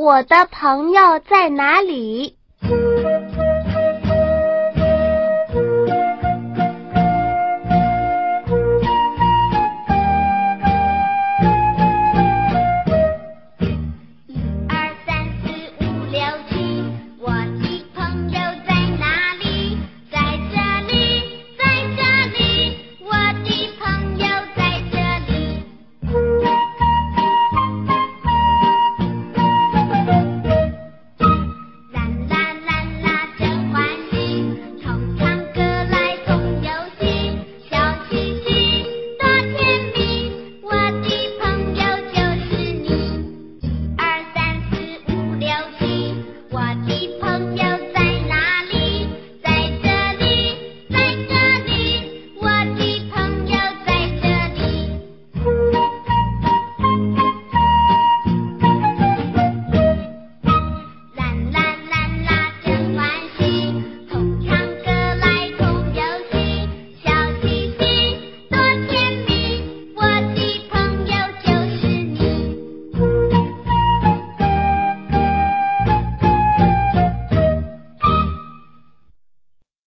我的朋友在哪里？